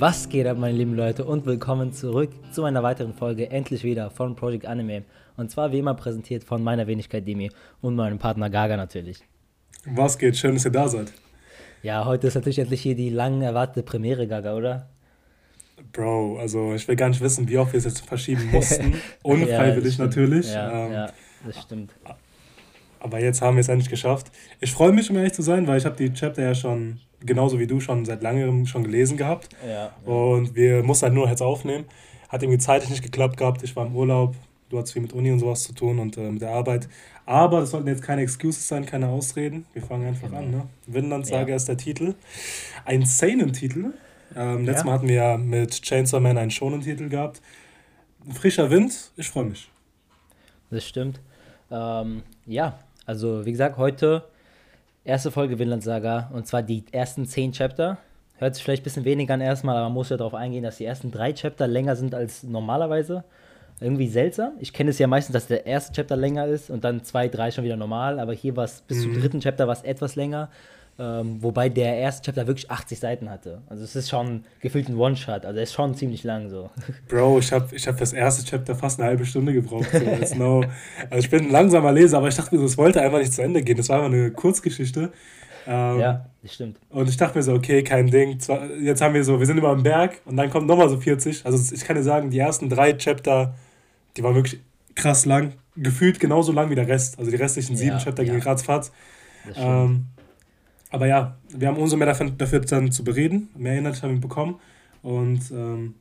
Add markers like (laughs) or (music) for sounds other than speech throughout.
Was geht ab, meine lieben Leute, und willkommen zurück zu einer weiteren Folge, endlich wieder von Project Anime. Und zwar wie immer präsentiert von meiner Wenigkeit Demi und meinem Partner Gaga natürlich. Was geht? Schön, dass ihr da seid. Ja, heute ist natürlich endlich hier die lang erwartete Premiere, Gaga, oder? Bro, also ich will gar nicht wissen, wie oft wir es jetzt verschieben mussten. (laughs) Unfreiwillig ja, natürlich. Ja, ähm, ja, das stimmt. Aber jetzt haben wir es endlich geschafft. Ich freue mich, um ehrlich zu sein, weil ich habe die Chapter ja schon, genauso wie du, schon seit langem schon gelesen gehabt. Ja. Und wir mussten halt nur jetzt aufnehmen. Hat irgendwie zeitlich nicht geklappt gehabt. Ich war im Urlaub. Du hattest viel mit Uni und sowas zu tun und äh, mit der Arbeit. Aber das sollten jetzt keine Excuses sein, keine Ausreden. Wir fangen einfach genau. an. Ne? Vinland-Saga ja. ist der Titel. Ein Seinen-Titel. Ähm, letztes ja. Mal hatten wir ja mit Chainsaw Man einen Shonen-Titel gehabt. Ein frischer Wind, ich freue mich. Das stimmt. Ähm, ja, also wie gesagt, heute erste Folge Vinland Saga und zwar die ersten zehn Chapter. Hört sich vielleicht ein bisschen weniger an erstmal, aber man muss ja darauf eingehen, dass die ersten drei Chapter länger sind als normalerweise. Irgendwie seltsam. Ich kenne es ja meistens, dass der erste Chapter länger ist und dann zwei, drei schon wieder normal, aber hier war es bis mhm. zum dritten Chapter war es etwas länger. Ähm, wobei der erste Chapter wirklich 80 Seiten hatte. Also es ist schon gefühlt ein One-Shot. Also er ist schon ziemlich lang so. (laughs) Bro, ich habe ich hab das erste Chapter fast eine halbe Stunde gebraucht. So. No. Also ich bin ein langsamer Leser, aber ich dachte mir, das wollte einfach nicht zu Ende gehen. Das war einfach eine Kurzgeschichte. Ähm, ja, das stimmt. Und ich dachte mir so, okay, kein Ding. Jetzt haben wir so, wir sind über dem Berg und dann kommt nochmal so 40. Also ich kann dir sagen, die ersten drei Chapter, die waren wirklich krass lang. Gefühlt genauso lang wie der Rest. Also die restlichen sieben ja, Chapter ja. gingen ratzfatz. Ähm, aber ja, wir haben umso mehr dafür, dafür dann zu bereden. Mehr Inhalte haben wir bekommen. Und ähm,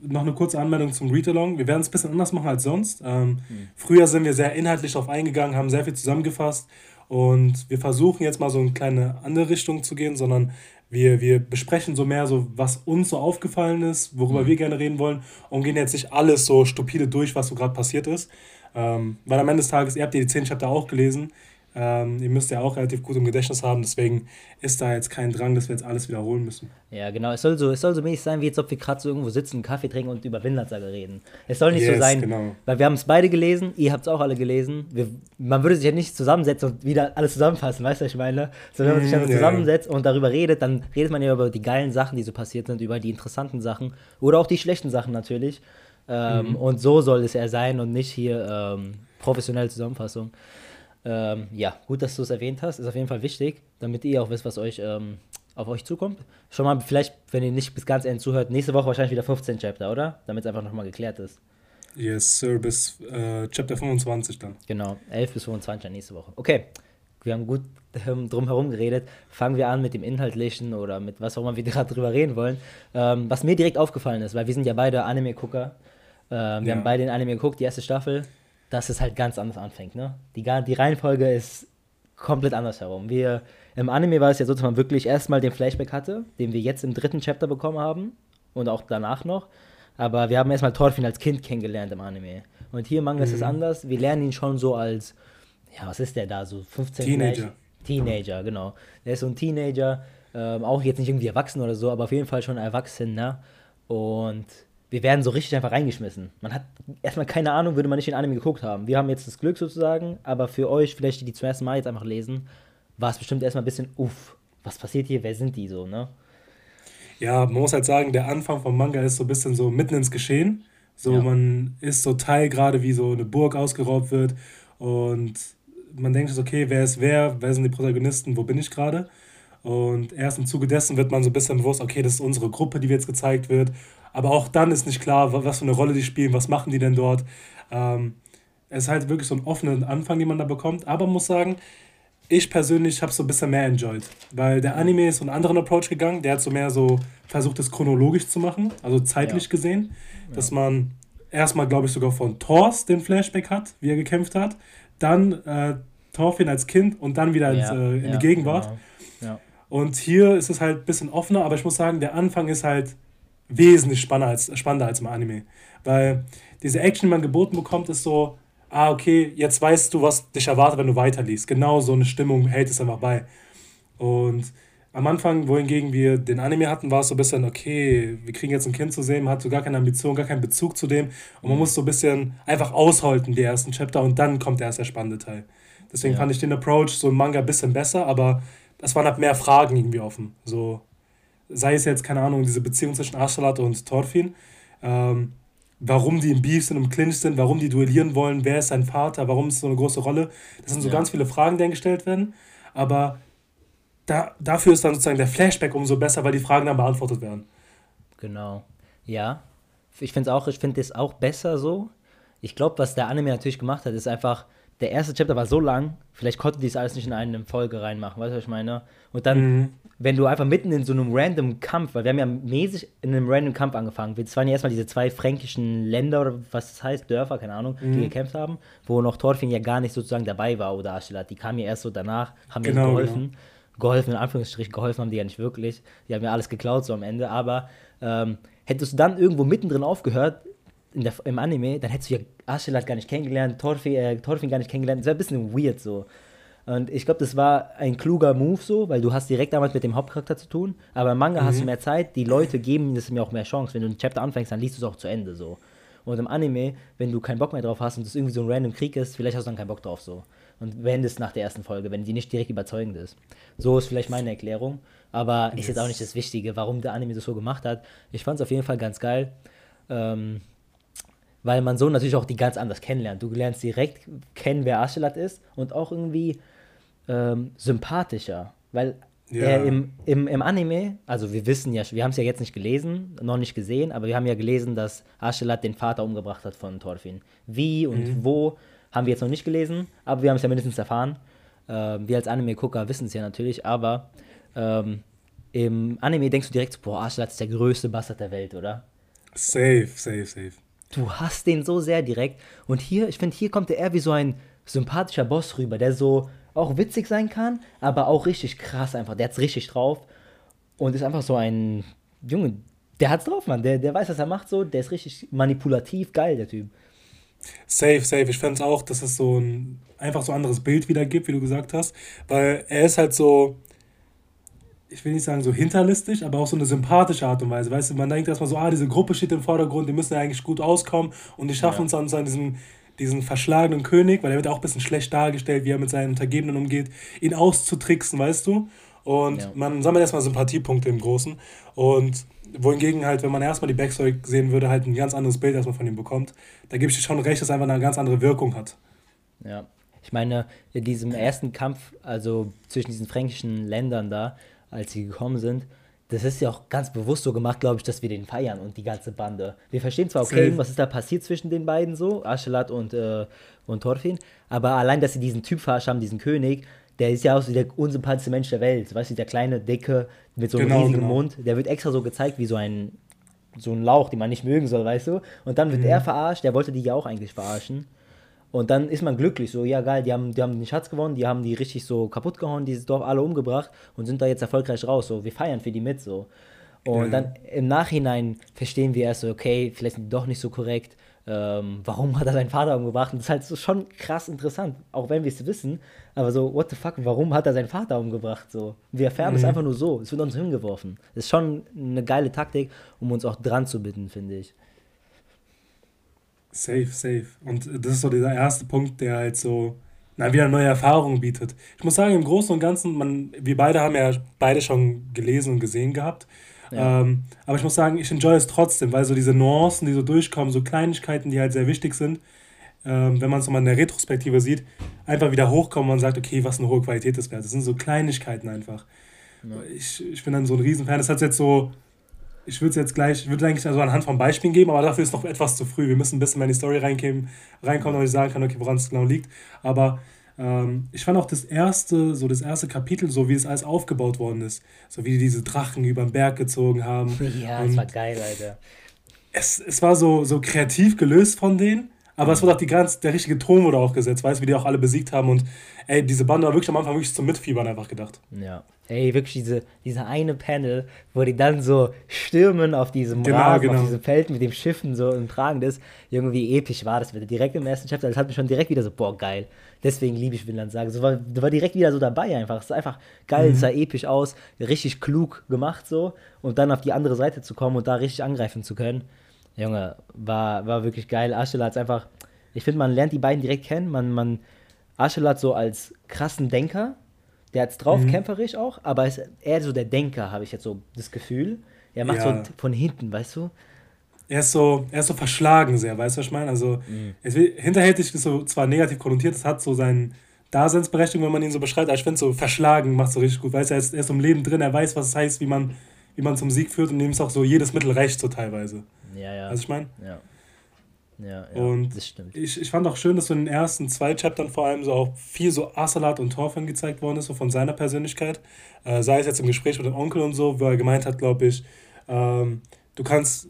noch eine kurze Anmeldung zum Read-Along. Wir werden es ein bisschen anders machen als sonst. Ähm, mhm. Früher sind wir sehr inhaltlich darauf eingegangen, haben sehr viel zusammengefasst. Und wir versuchen jetzt mal so in kleine andere Richtung zu gehen, sondern wir, wir besprechen so mehr so, was uns so aufgefallen ist, worüber mhm. wir gerne reden wollen und gehen jetzt nicht alles so stupide durch, was so gerade passiert ist. Ähm, weil am Ende des Tages, ihr habt ja die 10 Chapter auch gelesen. Ähm, ihr müsst ja auch relativ gut im Gedächtnis haben, deswegen ist da jetzt kein Drang, dass wir jetzt alles wiederholen müssen. Ja, genau. Es soll so, es soll so mäßig sein, wie jetzt, ob wir gerade so irgendwo sitzen, einen Kaffee trinken und über Vinlandsaga reden. Es soll nicht yes, so sein, genau. weil wir haben es beide gelesen, ihr habt es auch alle gelesen. Wir, man würde sich ja nicht zusammensetzen und wieder alles zusammenfassen, weißt du, was ich meine? So, wenn man sich dann mm, zusammensetzt und darüber redet, dann redet man ja über die geilen Sachen, die so passiert sind, über die interessanten Sachen oder auch die schlechten Sachen natürlich. Ähm, mhm. Und so soll es ja sein und nicht hier ähm, professionelle Zusammenfassung. Ähm, ja, gut, dass du es erwähnt hast. Ist auf jeden Fall wichtig, damit ihr auch wisst, was euch ähm, auf euch zukommt. Schon mal, vielleicht, wenn ihr nicht bis ganz Ende zuhört, nächste Woche wahrscheinlich wieder 15 Chapter, oder? Damit es einfach nochmal geklärt ist. Yes, Sir, bis äh, Chapter 25 dann. Genau, 11 bis 25 nächste Woche. Okay, wir haben gut ähm, drum herum geredet. Fangen wir an mit dem Inhaltlichen oder mit was auch immer wir (laughs) gerade drüber reden wollen. Ähm, was mir direkt aufgefallen ist, weil wir sind ja beide Anime-Gucker. Ähm, wir ja. haben beide den Anime geguckt, die erste Staffel dass es halt ganz anders anfängt. Ne? Die, die Reihenfolge ist komplett anders herum. Wir, Im Anime war es ja so, dass man wirklich erstmal den Flashback hatte, den wir jetzt im dritten Chapter bekommen haben und auch danach noch. Aber wir haben erstmal Thorfinn als Kind kennengelernt im Anime. Und hier im Manga mhm. ist es mhm. anders. Wir lernen ihn schon so als, ja, was ist der da, so 15 Teenager. Teenager, genau. Der ist so ein Teenager, ähm, auch jetzt nicht irgendwie erwachsen oder so, aber auf jeden Fall schon erwachsen, ne? Und wir werden so richtig einfach reingeschmissen. Man hat erstmal keine Ahnung, würde man nicht den Anime geguckt haben. Wir haben jetzt das Glück sozusagen, aber für euch, vielleicht die, die zum ersten Mal jetzt einfach lesen, war es bestimmt erstmal ein bisschen, uff, was passiert hier, wer sind die so, ne? Ja, man muss halt sagen, der Anfang vom Manga ist so ein bisschen so mitten ins Geschehen. So, ja. man ist so Teil gerade, wie so eine Burg ausgeraubt wird und man denkt sich, okay, wer ist wer, wer sind die Protagonisten, wo bin ich gerade? Und erst im Zuge dessen wird man so ein bisschen bewusst, okay, das ist unsere Gruppe, die jetzt gezeigt wird. Aber auch dann ist nicht klar, was für eine Rolle die spielen, was machen die denn dort. Ähm, es ist halt wirklich so ein offener Anfang, den man da bekommt. Aber muss sagen, ich persönlich habe es so ein bisschen mehr enjoyed. Weil der Anime ist so einen anderen Approach gegangen. Der hat so mehr so versucht, das chronologisch zu machen, also zeitlich ja. gesehen. Dass ja. man erstmal, glaube ich, sogar von Thors den Flashback hat, wie er gekämpft hat. Dann äh, Thorfinn als Kind und dann wieder ins, äh, in die Gegenwart. Genau. Und hier ist es halt ein bisschen offener, aber ich muss sagen, der Anfang ist halt wesentlich spannender als, spannender als im Anime. Weil diese Action, die man geboten bekommt, ist so, ah, okay, jetzt weißt du, was dich erwartet, wenn du weiterliest. Genau so eine Stimmung hält es einfach bei. Und am Anfang, wohingegen wir den Anime hatten, war es so ein bisschen, okay, wir kriegen jetzt ein Kind zu sehen, man hat so gar keine Ambition, gar keinen Bezug zu dem. Und man muss so ein bisschen einfach aushalten, die ersten Chapter, und dann kommt erst der spannende Teil. Deswegen ja. fand ich den Approach so im Manga ein bisschen besser, aber es waren halt mehr Fragen irgendwie offen. So, sei es jetzt, keine Ahnung, diese Beziehung zwischen Aschtalat und Thorfinn, ähm, warum die im Beef sind, im Clinch sind, warum die duellieren wollen, wer ist sein Vater, warum ist so eine große Rolle. Das sind so ja. ganz viele Fragen, die gestellt werden. Aber da, dafür ist dann sozusagen der Flashback umso besser, weil die Fragen dann beantwortet werden. Genau. Ja. Ich finde es auch, ich finde es auch besser so. Ich glaube, was der Anime natürlich gemacht hat, ist einfach, der erste Chapter war so lang, vielleicht konnten die es alles nicht in eine Folge reinmachen, weißt du, was ich meine? Und dann, mhm. wenn du einfach mitten in so einem random Kampf, weil wir haben ja mäßig in einem random Kampf angefangen. Es waren ja erstmal diese zwei fränkischen Länder oder was das heißt, Dörfer, keine Ahnung, mhm. die gekämpft haben, wo noch Thorfinn ja gar nicht sozusagen dabei war oder Aschelat. Die kamen ja erst so danach, haben genau, mir geholfen. Genau. Geholfen, in Anführungsstrichen, geholfen haben die ja nicht wirklich. Die haben ja alles geklaut so am Ende, aber ähm, hättest du dann irgendwo mittendrin aufgehört, der, im Anime, dann hättest du ja Aschelat gar nicht kennengelernt, Thorfinn, äh, Thorfinn gar nicht kennengelernt. Das wäre ein bisschen weird so. Und ich glaube, das war ein kluger Move so, weil du hast direkt damals mit dem Hauptcharakter zu tun. Aber im Manga mhm. hast du mhm. mehr Zeit, die Leute geben das mir auch mehr Chance. Wenn du ein Chapter anfängst, dann liest du es auch zu Ende so. Und im Anime, wenn du keinen Bock mehr drauf hast und es irgendwie so ein random Krieg ist, vielleicht hast du dann keinen Bock drauf so. Und wenn es nach der ersten Folge, wenn die nicht direkt überzeugend ist. So ist vielleicht meine Erklärung. Aber yes. ist jetzt auch nicht das Wichtige, warum der Anime das so gemacht hat. Ich fand es auf jeden Fall ganz geil. Ähm, weil man so natürlich auch die ganz anders kennenlernt. Du lernst direkt kennen, wer Aschelat ist und auch irgendwie ähm, sympathischer, weil ja. er im, im, im Anime, also wir wissen ja, wir haben es ja jetzt nicht gelesen, noch nicht gesehen, aber wir haben ja gelesen, dass Aschelat den Vater umgebracht hat von Thorfinn. Wie und mhm. wo, haben wir jetzt noch nicht gelesen, aber wir haben es ja mindestens erfahren. Ähm, wir als Anime-Gucker wissen es ja natürlich, aber ähm, im Anime denkst du direkt, boah, Aschelat ist der größte Bastard der Welt, oder? Safe, safe, safe du hast den so sehr direkt. Und hier, ich finde, hier kommt er eher wie so ein sympathischer Boss rüber, der so auch witzig sein kann, aber auch richtig krass einfach. Der hat's richtig drauf und ist einfach so ein Junge, der hat's drauf, Mann. Der, der weiß, was er macht so, der ist richtig manipulativ, geil, der Typ. Safe, safe. Ich fände es auch, dass es so ein einfach so anderes Bild wieder gibt, wie du gesagt hast. Weil er ist halt so, ich will nicht sagen so hinterlistig, aber auch so eine sympathische Art und Weise. Weißt du, man denkt erstmal so, ah, diese Gruppe steht im Vordergrund, die müssen ja eigentlich gut auskommen und die schaffen ja. uns dann diesen, diesen verschlagenen König, weil er wird auch ein bisschen schlecht dargestellt, wie er mit seinen Untergebenen umgeht, ihn auszutricksen, weißt du? Und ja. man sammelt erstmal Sympathiepunkte im Großen. Und wohingegen halt, wenn man erstmal die Backstory sehen würde, halt ein ganz anderes Bild erstmal von ihm bekommt. Da gebe ich dir schon recht, dass es einfach eine ganz andere Wirkung hat. Ja. Ich meine, in diesem ersten Kampf, also zwischen diesen fränkischen Ländern da, als sie gekommen sind, das ist ja auch ganz bewusst so gemacht, glaube ich, dass wir den feiern und die ganze Bande. Wir verstehen zwar, okay, Safe. was ist da passiert zwischen den beiden so, Aschelat und, äh, und Thorfinn, aber allein, dass sie diesen Typ verarscht haben, diesen König, der ist ja auch so der unsympathischste Mensch der Welt. Weißt du, der kleine, dicke, mit so einem genau, riesigen genau. Mund, der wird extra so gezeigt wie so ein, so ein Lauch, den man nicht mögen soll, weißt du? Und dann wird mhm. er verarscht, der wollte die ja auch eigentlich verarschen. Und dann ist man glücklich, so, ja geil, die haben, die haben den Schatz gewonnen, die haben die richtig so kaputt gehauen, dieses Dorf alle umgebracht und sind da jetzt erfolgreich raus, so, wir feiern für die mit, so. Und ja. dann im Nachhinein verstehen wir erst so, okay, vielleicht sind die doch nicht so korrekt, ähm, warum hat er seinen Vater umgebracht? Und das ist halt so schon krass interessant, auch wenn wir es wissen, aber so, what the fuck, warum hat er seinen Vater umgebracht, so. Wir erfahren es mhm. einfach nur so, es wird uns hingeworfen. Das ist schon eine geile Taktik, um uns auch dran zu bitten, finde ich. Safe, safe. Und das ist so dieser erste Punkt, der halt so, na, wieder neue Erfahrungen bietet. Ich muss sagen, im Großen und Ganzen, man, wir beide haben ja beide schon gelesen und gesehen gehabt. Ja. Ähm, aber ich muss sagen, ich enjoy es trotzdem, weil so diese Nuancen, die so durchkommen, so Kleinigkeiten, die halt sehr wichtig sind, ähm, wenn man es nochmal in der Retrospektive sieht, einfach wieder hochkommen und sagt, okay, was eine hohe Qualität das wäre. Das sind so Kleinigkeiten einfach. Ja. Ich, ich bin dann so ein Riesenfan. Das hat jetzt so ich würde es jetzt gleich, ich würde eigentlich also anhand von Beispielen geben, aber dafür ist noch etwas zu früh. Wir müssen ein bisschen mehr in die Story reinkommen, reinkommen, damit ich sagen kann, okay, woran es genau liegt. Aber ähm, ich fand auch das erste, so das erste Kapitel, so wie es alles aufgebaut worden ist. So wie die diese Drachen über den Berg gezogen haben. (laughs) Ja, Und das war geil, Alter. Es, es war so, so kreativ gelöst von denen, aber es wurde auch die ganz, der richtige Ton wurde auch gesetzt, weißt du, wie die auch alle besiegt haben. Und ey, diese Bande war wirklich am Anfang wirklich zum Mitfiebern einfach gedacht. Ja. Ey, wirklich diese, diese eine Panel, wo die dann so stürmen auf diesem genau, Rasen, genau. auf diesem Feld mit dem Schiffen so im Tragen ist. Irgendwie episch war das wieder. Direkt im ersten Chapter, das hat mich schon direkt wieder so, boah, geil. Deswegen liebe ich Vinland Saga. So war, war direkt wieder so dabei einfach. Es ist einfach geil, mhm. sah episch aus, richtig klug gemacht so. Und dann auf die andere Seite zu kommen und da richtig angreifen zu können. Junge, war, war wirklich geil. Ashela hat einfach, ich finde, man lernt die beiden direkt kennen. Man, man, Ashela so als krassen Denker, Der hat's drauf, mhm. kämpferisch auch, aber ist eher so der Denker, habe ich jetzt so das Gefühl. Er macht ja. so von hinten, weißt du? Er ist so, er ist so verschlagen sehr, weißt du, was ich meine? Also, mhm. es, hinterhältig ist so zwar negativ konnotiert, es hat so seinen Daseinsberechtigung, wenn man ihn so beschreibt, aber ich finde so verschlagen macht so richtig gut, weißt du, er ist, er ist im Leben drin, er weiß, was es heißt, wie man, wie man zum Sieg führt und ihm ist auch so jedes Mittel recht, so teilweise. Ja, ja. Also ich meine? Ja. Ja, ja, und das stimmt. Ich, ich fand auch schön, dass so in den ersten zwei Chaptern vor allem so auch viel so Asalat und Thorfinn gezeigt worden ist, so von seiner Persönlichkeit. Äh, sei es jetzt im Gespräch mit dem Onkel und so, wo er gemeint hat, glaube ich, ähm, du kannst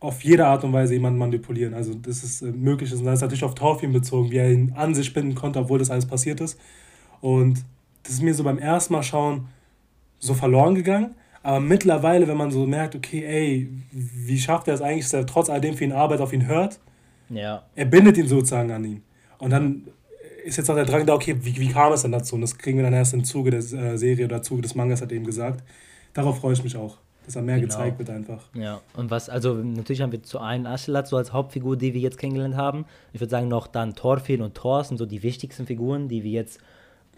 auf jede Art und Weise jemanden manipulieren. Also das ist äh, möglich. Und das ist natürlich auf Thorfinn bezogen, wie er ihn an sich binden konnte, obwohl das alles passiert ist. Und das ist mir so beim ersten Mal schauen so verloren gegangen. Aber mittlerweile, wenn man so merkt, okay, ey, wie schafft er es eigentlich, dass er trotz alledem für ihn Arbeit auf ihn hört, ja. Er bindet ihn sozusagen an ihn. Und dann ist jetzt auch der Drang da, okay, wie, wie kam es denn dazu? Und das kriegen wir dann erst im Zuge der äh, Serie oder Zuge des Mangas, hat er eben gesagt. Darauf freue ich mich auch, dass er mehr genau. gezeigt wird einfach. Ja, und was, also natürlich haben wir zu einen Aschelat so als Hauptfigur, die wir jetzt kennengelernt haben. Ich würde sagen, noch dann Thorfinn und Thor sind so die wichtigsten Figuren, die wir jetzt,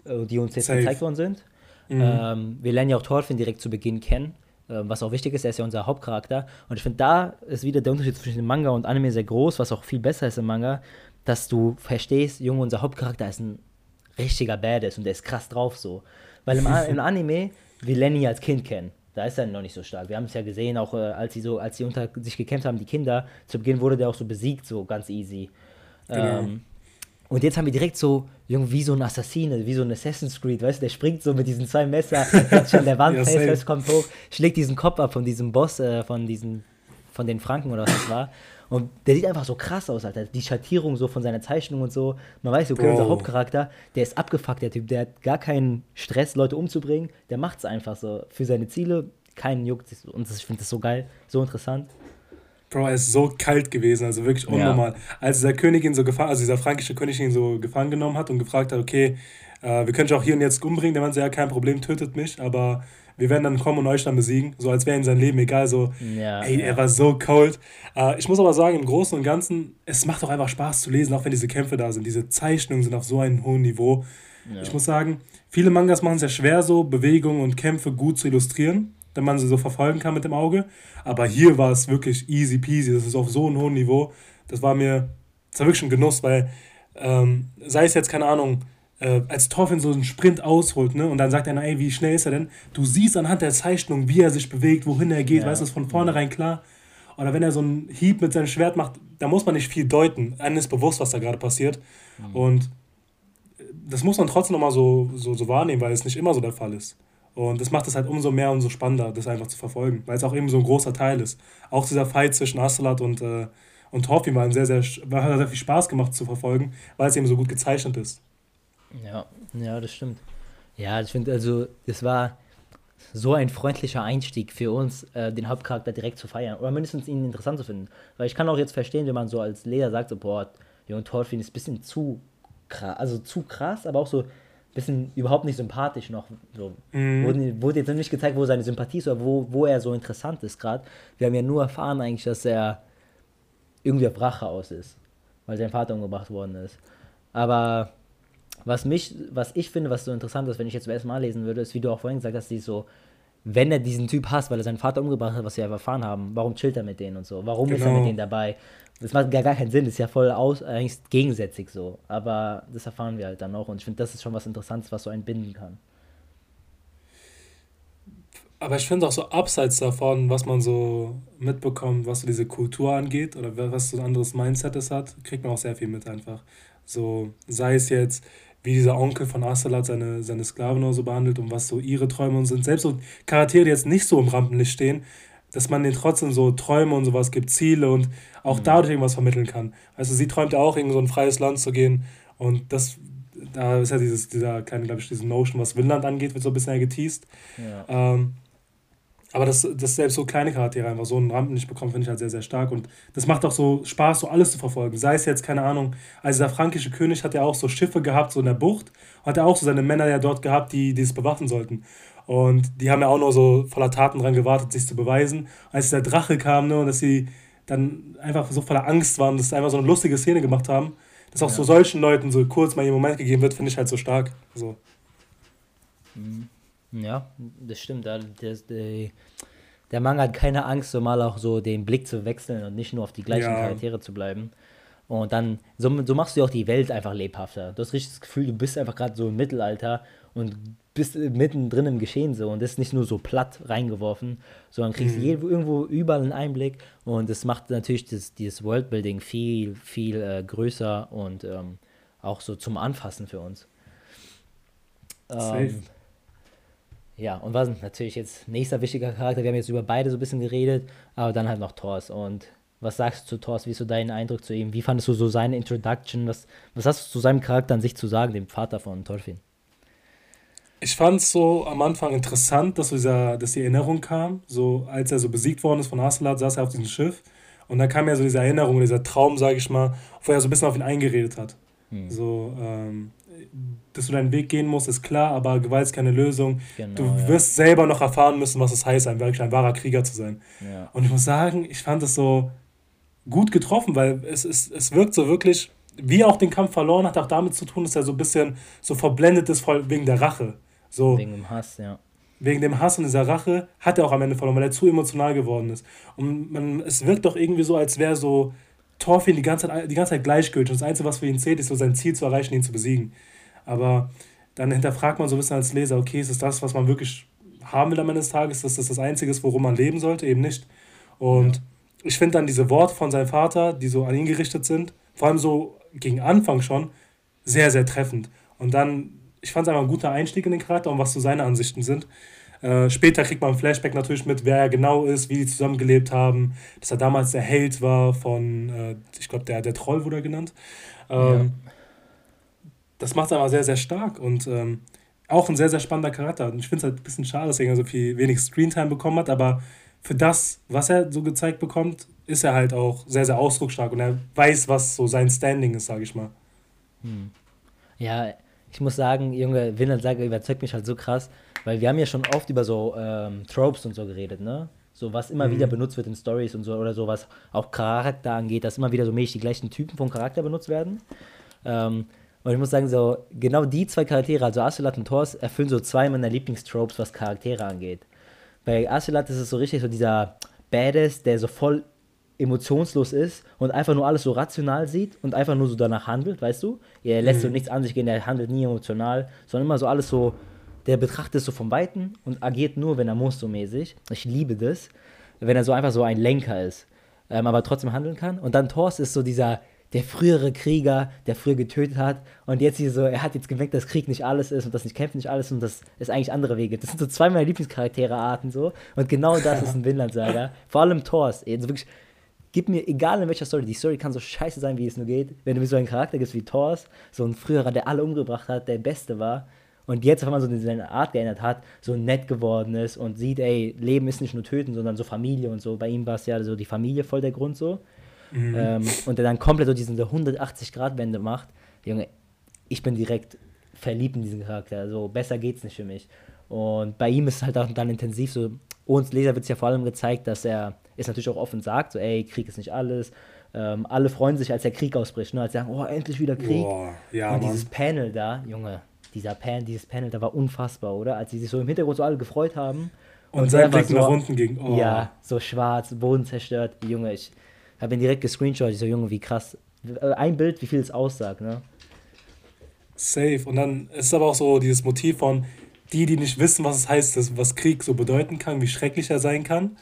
äh, die uns jetzt Safe. gezeigt worden sind. Mhm. Ähm, wir lernen ja auch Thorfinn direkt zu Beginn kennen. Ähm, was auch wichtig ist, er ist ja unser Hauptcharakter. Und ich finde, da ist wieder der Unterschied zwischen Manga und Anime sehr groß, was auch viel besser ist im Manga, dass du verstehst, Junge, unser Hauptcharakter ist ein richtiger Badass und der ist krass drauf so. Weil im, (laughs) im Anime, wir ihn als Kind kennen. Da ist er noch nicht so stark. Wir haben es ja gesehen, auch äh, als sie so, als sie unter sich gekämpft haben, die Kinder, zu Beginn wurde der auch so besiegt, so ganz easy. Genau. Ähm, und jetzt haben wir direkt so, irgendwie so ein Assassine, wie so ein Assassin's Creed, weißt du, der springt so mit diesen zwei Messer, (laughs) jetzt schon der Wand ja, fest, kommt hoch, schlägt diesen Kopf ab von diesem Boss, äh, von diesen, von den Franken oder was das war. Und der sieht einfach so krass aus, Alter. Die Schattierung so von seiner Zeichnung und so. Man weiß, okay, Bro. unser Hauptcharakter, der ist abgefuckt, der Typ. Der hat gar keinen Stress, Leute umzubringen. Der macht es einfach so. Für seine Ziele, keinen juckt. Und ich finde das so geil, so interessant. Bro, er ist so kalt gewesen, also wirklich unnormal. Ja. Als dieser Königin so gefangen, also dieser fränkische König ihn so gefangen genommen hat und gefragt hat, okay, äh, wir können dich auch hier und jetzt umbringen, der meinte so, ja, kein Problem, tötet mich, aber wir werden dann kommen und euch dann besiegen, so als wäre ihm sein Leben egal, so, ja, ey, ja. er war so cold. Äh, ich muss aber sagen, im Großen und Ganzen, es macht auch einfach Spaß zu lesen, auch wenn diese Kämpfe da sind. Diese Zeichnungen sind auf so einem hohen Niveau. Ich muss sagen, viele Mangas machen es ja schwer, so Bewegungen und Kämpfe gut zu illustrieren wenn man sie so verfolgen kann mit dem Auge. Aber hier war es wirklich easy peasy. Das ist auf so einem hohen Niveau. Das war mir, das war wirklich ein Genuss, weil ähm, sei es jetzt, keine Ahnung, äh, als Torfin so einen Sprint ausholt, ne? Und dann sagt einer, ey, wie schnell ist er denn? Du siehst anhand der Zeichnung, wie er sich bewegt, wohin er geht, ja. weißt du, ist von vornherein klar. Oder wenn er so einen Hieb mit seinem Schwert macht, da muss man nicht viel deuten. Einem ist bewusst, was da gerade passiert. Mhm. Und das muss man trotzdem nochmal so, so, so wahrnehmen, weil es nicht immer so der Fall ist. Und das macht es halt umso mehr, umso spannender, das einfach zu verfolgen, weil es auch eben so ein großer Teil ist. Auch dieser Fight zwischen Astelat und, äh, und Torfin war, sehr, sehr, war, sehr viel Spaß gemacht zu verfolgen, weil es eben so gut gezeichnet ist. Ja, ja, das stimmt. Ja, ich finde, also, das war so ein freundlicher Einstieg für uns, äh, den Hauptcharakter direkt zu feiern oder mindestens ihn interessant zu finden. Weil ich kann auch jetzt verstehen, wenn man so als Leser sagt, so, boah, Jürgen Thorfinn ist ein bisschen zu krass, also zu krass, aber auch so bisschen überhaupt nicht sympathisch noch. So. Mhm. Wurde, wurde jetzt nicht gezeigt, wo seine Sympathie ist oder wo, wo er so interessant ist gerade. Wir haben ja nur erfahren eigentlich, dass er irgendwie auf Rache aus ist, weil sein Vater umgebracht worden ist. Aber was mich, was ich finde, was so interessant ist, wenn ich jetzt zum ersten Mal lesen würde, ist, wie du auch vorhin gesagt hast, die so, wenn er diesen Typ hasst, weil er seinen Vater umgebracht hat, was wir ja erfahren haben, warum chillt er mit denen und so? Warum genau. ist er mit genau. denen dabei? Das macht gar, gar keinen Sinn, das ist ja voll aus, eigentlich gegensätzlich so. Aber das erfahren wir halt dann auch und ich finde, das ist schon was Interessantes, was so einen binden kann. Aber ich finde auch so abseits davon, was man so mitbekommt, was so diese Kultur angeht oder was so ein anderes Mindset es hat, kriegt man auch sehr viel mit einfach. So, sei es jetzt, wie dieser Onkel von Astalat seine, seine Sklaven oder so behandelt und was so ihre Träume sind. Selbst so Charaktere, die jetzt nicht so im Rampenlicht stehen, dass man denen trotzdem so Träume und sowas gibt, Ziele und auch mhm. dadurch irgendwas vermitteln kann. Also sie träumt ja auch, in so ein freies Land zu gehen und das, da ist ja dieses, dieser kleine, glaube ich, diese Notion, was Winland angeht, wird so ein bisschen geteased. Ja. Ähm, aber dass, dass selbst so kleine Charaktere einfach so einen Rampen nicht bekommen, finde ich halt sehr, sehr stark. Und das macht auch so Spaß, so alles zu verfolgen. Sei es jetzt, keine Ahnung, also der frankische König hat ja auch so Schiffe gehabt, so in der Bucht, hat er auch so seine Männer ja dort gehabt, die, die es bewachen sollten. Und die haben ja auch nur so voller Taten dran gewartet, sich zu beweisen. Als der Drache kam, ne, und dass sie dann einfach so voller Angst waren, dass sie einfach so eine lustige Szene gemacht haben, dass auch ja. so solchen Leuten so kurz mal einen Moment gegeben wird, finde ich halt so stark. So. Mhm. Ja, das stimmt. Der, der, der Manga hat keine Angst, so mal auch so den Blick zu wechseln und nicht nur auf die gleichen ja. Charaktere zu bleiben. Und dann, so, so machst du auch die Welt einfach lebhafter. Du hast richtig das Gefühl, du bist einfach gerade so im Mittelalter und bist mittendrin im Geschehen so und das ist nicht nur so platt reingeworfen, sondern kriegst mhm. irgendwo überall einen Einblick und das macht natürlich das, dieses Worldbuilding viel, viel äh, größer und ähm, auch so zum Anfassen für uns. Ähm, ja, und was natürlich jetzt nächster wichtiger Charakter, wir haben jetzt über beide so ein bisschen geredet, aber dann halt noch Thors und was sagst du zu Thors? Wie ist so dein Eindruck zu ihm? Wie fandest du so seine Introduction? Was, was hast du zu seinem Charakter an sich zu sagen, dem Vater von Thorfinn? Ich fand es so am Anfang interessant, dass, dieser, dass die Erinnerung kam. So, als er so besiegt worden ist von Aselat, saß er auf diesem Schiff. Und dann kam ja so diese Erinnerung, dieser Traum, sage ich mal, wo er so ein bisschen auf ihn eingeredet hat. Hm. So, ähm, dass du deinen Weg gehen musst, ist klar, aber Gewalt ist keine Lösung. Genau, du ja. wirst selber noch erfahren müssen, was es heißt, ein wirklich ein wahrer Krieger zu sein. Ja. Und ich muss sagen, ich fand es so gut getroffen, weil es, es, es wirkt so wirklich, wie er auch den Kampf verloren hat, auch damit zu tun, dass er so ein bisschen so verblendet ist wegen der Rache. So, wegen dem Hass, ja. Wegen dem Hass und dieser Rache hat er auch am Ende verloren, weil er zu emotional geworden ist. Und man, es wirkt doch irgendwie so, als wäre so Thorfinn die ganze, Zeit, die ganze Zeit gleichgültig. Und das Einzige, was für ihn zählt, ist so sein Ziel zu erreichen, ihn zu besiegen. Aber dann hinterfragt man so ein bisschen als Leser, okay, ist es das, was man wirklich haben will am Ende des Tages? Ist das das Einzige, worum man leben sollte? Eben nicht. Und ja. ich finde dann diese Worte von seinem Vater, die so an ihn gerichtet sind, vor allem so gegen Anfang schon, sehr, sehr treffend. Und dann ich fand es einfach ein guter Einstieg in den Charakter und was so seine Ansichten sind. Äh, später kriegt man ein Flashback natürlich mit, wer er genau ist, wie die zusammengelebt haben, dass er damals der Held war von, äh, ich glaube, der, der Troll wurde er genannt. Ähm, ja. Das macht es aber sehr, sehr stark und ähm, auch ein sehr, sehr spannender Charakter. Und ich finde es halt ein bisschen schade, dass er so viel wenig Screentime bekommen hat, aber für das, was er so gezeigt bekommt, ist er halt auch sehr, sehr ausdrucksstark und er weiß, was so sein Standing ist, sage ich mal. Hm. Ja, ich muss sagen, Junge, Vinland Saga überzeugt mich halt so krass, weil wir haben ja schon oft über so ähm, Tropes und so geredet, ne? So was immer mhm. wieder benutzt wird in Stories und so oder so, was auch Charakter angeht, dass immer wieder so mäßig die gleichen Typen von Charakter benutzt werden. Ähm, und ich muss sagen, so genau die zwei Charaktere, also Aselat und Thors, erfüllen so zwei meiner Lieblingstropes, was Charaktere angeht. Bei Aselat ist es so richtig so dieser Badass, der so voll emotionslos ist und einfach nur alles so rational sieht und einfach nur so danach handelt, weißt du? Er lässt mhm. so nichts an sich gehen, er handelt nie emotional, sondern immer so alles so, der betrachtet es so vom Weiten und agiert nur, wenn er muss, so mäßig. Ich liebe das, wenn er so einfach so ein Lenker ist, ähm, aber trotzdem handeln kann. Und dann Thors ist so dieser, der frühere Krieger, der früher getötet hat und jetzt hier so, er hat jetzt gemerkt, dass Krieg nicht alles ist und dass nicht Kämpfen nicht alles ist und das ist eigentlich andere Wege. Das sind so zwei meiner Lieblingscharaktere-Arten so und genau das ist ein Vinland-Saga. Vor allem Thors, also wirklich gib mir, egal in welcher Story, die Story kann so scheiße sein, wie es nur geht, wenn du mir so einen Charakter gibst wie Thors, so ein früherer, der alle umgebracht hat, der Beste war, und jetzt auf einmal so seine Art geändert hat, so nett geworden ist und sieht, ey, Leben ist nicht nur töten, sondern so Familie und so. Bei ihm war es ja so die Familie voll der Grund so. Mhm. Ähm, und der dann komplett so diese 180-Grad-Wende macht. Junge, ich bin direkt verliebt in diesen Charakter. So besser geht's nicht für mich. Und bei ihm ist es halt auch dann intensiv so. Uns Leser wird es ja vor allem gezeigt, dass er es natürlich auch offen sagt, so, ey, Krieg ist nicht alles. Ähm, alle freuen sich, als der Krieg ausbricht, ne? als sie sagen, oh, endlich wieder Krieg. Boah, ja, und Mann. dieses Panel da, Junge, dieser Pan, dieses Panel, da war unfassbar, oder? Als sie sich so im Hintergrund so alle gefreut haben. Und, und sein Blick so, nach unten ging. Oh. Ja, so schwarz, Boden zerstört. Junge, ich habe ihn direkt gescreenshot. Ich so, Junge, wie krass. Ein Bild, wie viel es aussagt, ne? Safe. Und dann ist aber auch so dieses Motiv von die, die nicht wissen, was es heißt, was Krieg so bedeuten kann, wie schrecklich er sein kann.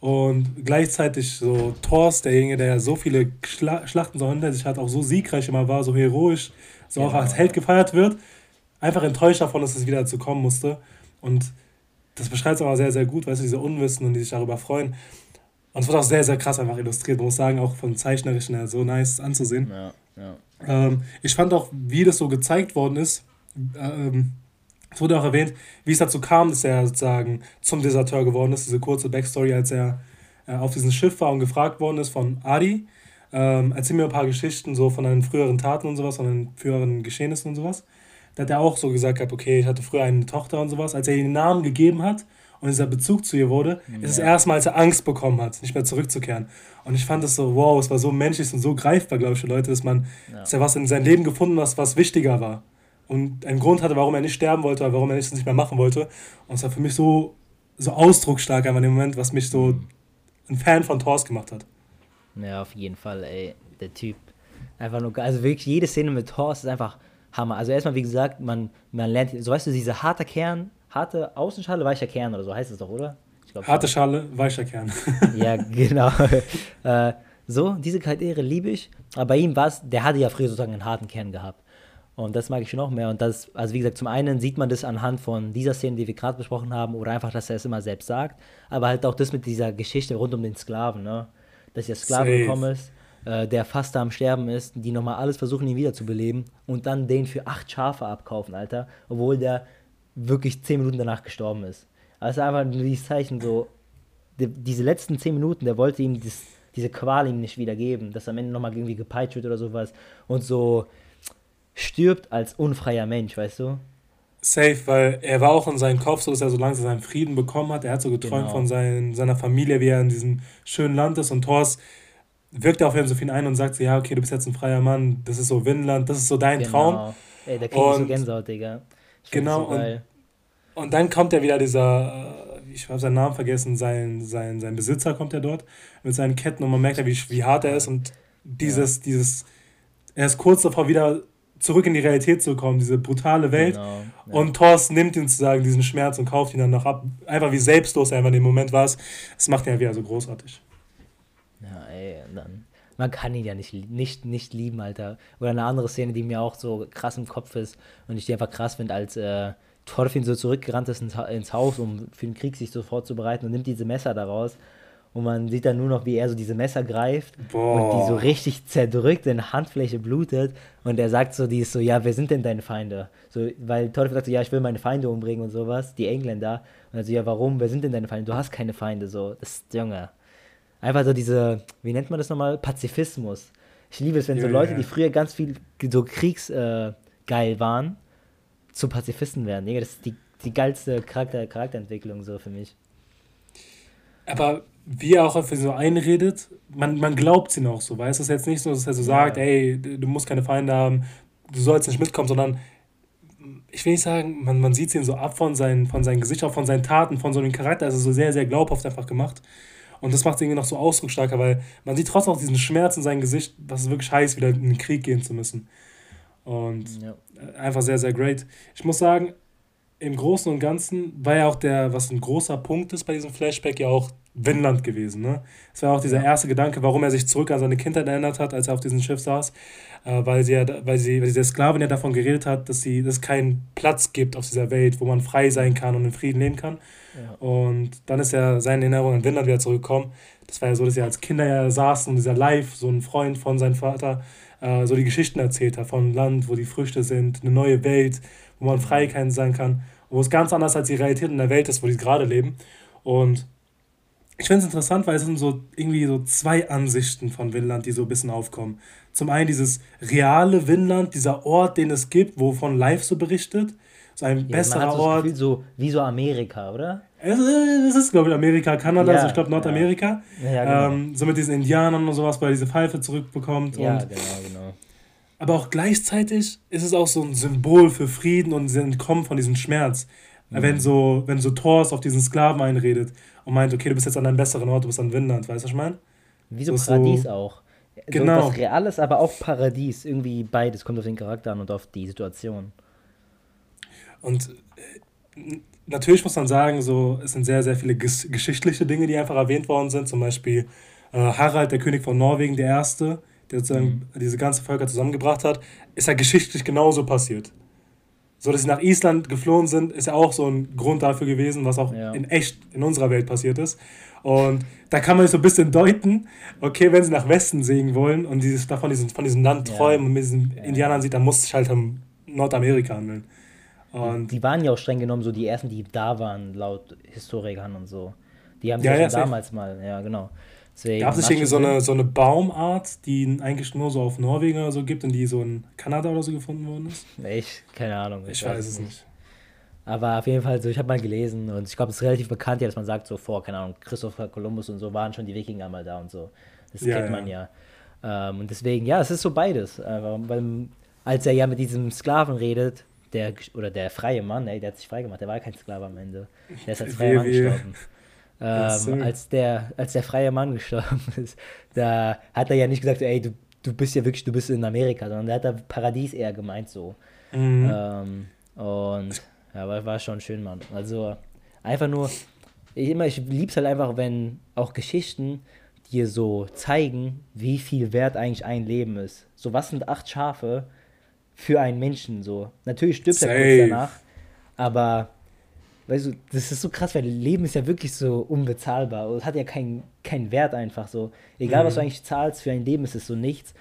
Und gleichzeitig so Thors, derjenige, der so viele Schla Schlachten so hinter sich hat, auch so siegreich immer war, so heroisch, so ja. auch als Held gefeiert wird, einfach enttäuscht davon, dass es wieder dazu kommen musste. Und das beschreibt es aber sehr, sehr gut, weißt du, diese Unwissen und die sich darüber freuen. Und es wird auch sehr, sehr krass einfach illustriert. Muss sagen, auch von Zeichnerischen her so nice anzusehen. Ja, ja. Ähm, ich fand auch, wie das so gezeigt worden ist, ähm, es wurde auch erwähnt, wie es dazu kam, dass er sozusagen zum Deserteur geworden ist. Diese kurze Backstory, als er äh, auf diesem Schiff war und gefragt worden ist von Adi. Ähm, erzähl mir ein paar Geschichten so von deinen früheren Taten und sowas, von den früheren Geschehnissen und sowas. Da hat er auch so gesagt, gehabt, okay, ich hatte früher eine Tochter und sowas. Als er ihr den Namen gegeben hat und dieser Bezug zu ihr wurde, ja. ist es erstmal, als er Angst bekommen hat, nicht mehr zurückzukehren. Und ich fand das so, wow, es war so menschlich und so greifbar, glaube ich, für Leute, dass man, ja. dass er was in seinem Leben gefunden hat, was wichtiger war. und einen Grund hatte, warum er nicht sterben wollte, warum er nichts nicht mehr machen wollte. Und es war für mich so, so ausdrucksstark einfach in dem Moment, was mich so ein Fan von Thors gemacht hat. Ja, auf jeden Fall, ey. Der Typ. Einfach nur, also wirklich jede Szene mit Thors ist einfach Hammer. Also erstmal, wie gesagt, man, man lernt, so weißt du, dieser harte Kern, harte Außenschale, weicher Kern oder so heißt es doch, oder? Glaub, harte Schale, weicher Kern. (laughs) ja, genau. (laughs) äh, so, diese Charaktere liebe ich. Aber bei ihm war es, der hatte ja früher sozusagen einen harten Kern gehabt. Und das mag ich schon noch mehr. Und das, also wie gesagt, zum einen sieht man das anhand von dieser Szene, die wir gerade besprochen haben, oder einfach, dass er es immer selbst sagt. Aber halt auch das mit dieser Geschichte rund um den Sklaven, ne? Dass der Sklave gekommen ist, äh, der fast da am Sterben ist, die nochmal alles versuchen, ihn wiederzubeleben und dann den für acht Schafe abkaufen, Alter. Obwohl der wirklich zehn Minuten danach gestorben ist. Also einfach nur dieses Zeichen so, die, diese letzten zehn Minuten, der wollte ihm das, diese Qual ihm nicht wiedergeben, dass er am Ende nochmal irgendwie gepeitscht wird oder sowas. Und so stirbt als unfreier Mensch, weißt du? Safe, weil er war auch in seinem Kopf so, dass er so langsam seinen Frieden bekommen hat. Er hat so geträumt genau. von sein, seiner Familie, wie er in diesem schönen Land ist. Und Thors wirkt auf ihn so viel ein und sagt so, ja, okay, du bist jetzt ein freier Mann, das ist so Winland, das ist so dein genau. Traum. Ey, da krieg ich so Gänsehaut, Digga. Genau, so und, und dann kommt ja wieder dieser, äh, ich habe seinen Namen vergessen, sein, sein, sein Besitzer kommt ja dort mit seinen Ketten und man merkt ja, wie, wie hart er ist und dieses, ja. dieses, er ist kurz davor wieder zurück in die Realität zu kommen, diese brutale Welt. Genau, ja. Und Thorsten nimmt ihn sozusagen diesen Schmerz und kauft ihn dann noch ab. Einfach wie selbstlos er einfach in dem Moment war. Das macht ihn ja wieder so großartig. Ja, ey, dann. Man kann ihn ja nicht, nicht, nicht lieben, Alter. Oder eine andere Szene, die mir auch so krass im Kopf ist und ich die einfach krass finde, als äh, Thorfinn so zurückgerannt ist ins, Haus, um für den Krieg sich so vorzubereiten und nimmt diese Messer daraus und man sieht dann nur noch, wie er so diese Messer greift Boah. und die so richtig zerdrückt, in Handfläche blutet. Und er sagt so, die ist so, ja, wer sind denn deine Feinde? So, weil Teufel sagt so, ja, ich will meine Feinde umbringen und sowas, die Engländer. Und er so, ja, warum? Wer sind denn deine Feinde? Du hast keine Feinde, so. Das ist, Junge. Einfach so diese, wie nennt man das nochmal? Pazifismus. Ich liebe es, wenn so Leute, die früher ganz viel so kriegsgeil äh, waren, zu Pazifisten werden. Das ist die, die geilste Charakter, Charakterentwicklung so für mich. Aber wie er auch für so einredet, man, man glaubt sie noch so, weißt du? Es ist jetzt nicht so, dass er so sagt, ey, du musst keine Feinde haben, du sollst nicht mitkommen, sondern ich will nicht sagen, man, man sieht ihn so ab von, seinen, von seinem Gesicht, auch von seinen Taten, von so einem Charakter, also so sehr, sehr glaubhaft einfach gemacht. Und das macht es irgendwie noch so ausdrucksstarker, weil man sieht trotzdem auch diesen Schmerz in seinem Gesicht, dass es wirklich heißt, wieder in den Krieg gehen zu müssen. Und ja. einfach sehr, sehr great. Ich muss sagen, im Großen und Ganzen war ja auch der, was ein großer Punkt ist bei diesem Flashback, ja auch Winland gewesen. Ne? Das war auch dieser erste Gedanke, warum er sich zurück an seine Kindheit erinnert hat, als er auf diesem Schiff saß, äh, weil, sie ja, weil, sie, weil diese Sklavin ja davon geredet hat, dass, sie, dass es keinen Platz gibt auf dieser Welt, wo man frei sein kann und in Frieden leben kann. Ja. Und dann ist er seine Erinnerung an Winland wieder zurückgekommen. Das war ja so, dass sie als Kinder ja saßen und dieser Live, so ein Freund von seinem Vater, äh, so die Geschichten erzählt hat von Land, wo die Früchte sind, eine neue Welt, wo man frei sein kann, wo es ganz anders als die Realität in der Welt ist, wo die gerade leben. Und ich finde es interessant, weil es sind so irgendwie so zwei Ansichten von Winland, die so ein bisschen aufkommen. Zum einen dieses reale Winland, dieser Ort, den es gibt, wovon Live so berichtet. So ein ja, besserer man hat so Ort. Gefühl, so, wie so Amerika, oder? Es, es ist, glaube ich, Amerika, Kanada, ja, also ich glaube Nordamerika. Ja. Ja, genau. ähm, so mit diesen Indianern und sowas, weil er diese Pfeife zurückbekommt. Ja, und, genau, genau. Aber auch gleichzeitig ist es auch so ein Symbol für Frieden und entkommen von diesem Schmerz. Mhm. Wenn so, wenn so Thors auf diesen Sklaven einredet und meint, okay, du bist jetzt an einem besseren Ort, du bist an Windland, weißt du, was ich meine? Wie so Paradies so, auch. Genau. So was Reales, aber auch Paradies. Irgendwie beides kommt auf den Charakter an und auf die Situation. Und äh, natürlich muss man sagen, so, es sind sehr, sehr viele ges geschichtliche Dinge, die einfach erwähnt worden sind. Zum Beispiel äh, Harald, der König von Norwegen, der Erste, der sozusagen mhm. diese ganze Völker zusammengebracht hat, ist ja geschichtlich genauso passiert. So, dass sie nach Island geflohen sind, ist ja auch so ein Grund dafür gewesen, was auch ja. in echt in unserer Welt passiert ist. Und da kann man so ein bisschen deuten, okay, wenn sie nach Westen sehen wollen und dieses, davon diesen, von diesem Land träumen ja. und mit diesen ja. Indianern sieht, dann muss es sich halt um Nordamerika handeln. Und die waren ja auch streng genommen so die ersten, die da waren, laut Historikern und so. Die haben ja, ja damals mal, ja, genau. Gab es irgendwie so eine, so eine Baumart, die eigentlich nur so auf Norwegen oder so gibt und die so in Kanada oder so gefunden worden ist? Ich, keine Ahnung. Ich, ich weiß, weiß, es nicht. nicht. Aber auf jeden Fall, so, ich habe mal gelesen und ich glaube, es ist relativ bekannt, ja, dass man sagt, so vor, keine Ahnung, Christopher Columbus und so waren schon die Wikinger mal da und so. Das ja, kennt man ja. ja. Ähm, und deswegen, ja, es ist so beides. Einfach, weil, als er ja mit diesem Sklaven redet, der, oder der freie Mann, ey, der hat sich frei gemacht, der war kein Sklave am Ende. Der ist als freier Mann gestorben. Ähm, als, der, als der freie Mann (laughs) gestorben ist, da hat er ja nicht gesagt, ey, du, du bist ja wirklich, du bist in Amerika, sondern der hat da Paradies eher gemeint so. Mhm. Ähm, und ja, war, war schon schön, Mann. Also einfach nur, ich, immer, ich lieb's halt einfach, wenn auch Geschichten dir so zeigen, wie viel wert eigentlich ein Leben ist. So, was sind acht Schafe für einen Menschen so? Natürlich stirbt er kurz danach, aber weißt du, das ist so krass, weil Leben ist ja wirklich so unbezahlbar. Es hat ja keinen kein Wert einfach so. Egal, mhm. was du mhm. eigentlich zahlst für ein Leben, ist es so nichts.